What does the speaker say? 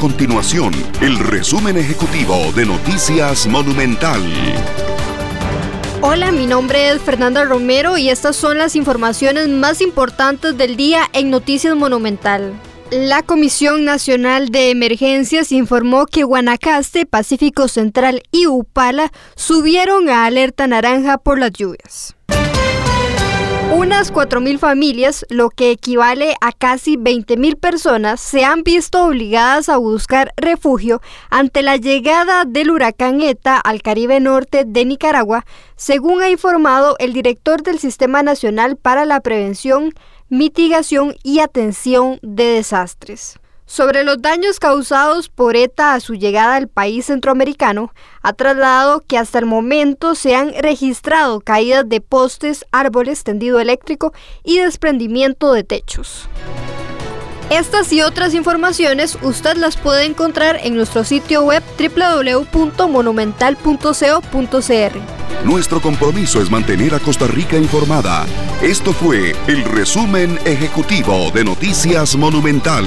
continuación el resumen ejecutivo de Noticias Monumental. Hola, mi nombre es Fernanda Romero y estas son las informaciones más importantes del día en Noticias Monumental. La Comisión Nacional de Emergencias informó que Guanacaste, Pacífico Central y Upala subieron a alerta naranja por las lluvias. Unas 4.000 familias, lo que equivale a casi 20.000 personas, se han visto obligadas a buscar refugio ante la llegada del huracán ETA al Caribe Norte de Nicaragua, según ha informado el director del Sistema Nacional para la Prevención, Mitigación y Atención de Desastres. Sobre los daños causados por ETA a su llegada al país centroamericano, ha trasladado que hasta el momento se han registrado caídas de postes, árboles, tendido eléctrico y desprendimiento de techos. Estas y otras informaciones usted las puede encontrar en nuestro sitio web www.monumental.co.cr. Nuestro compromiso es mantener a Costa Rica informada. Esto fue el resumen ejecutivo de Noticias Monumental.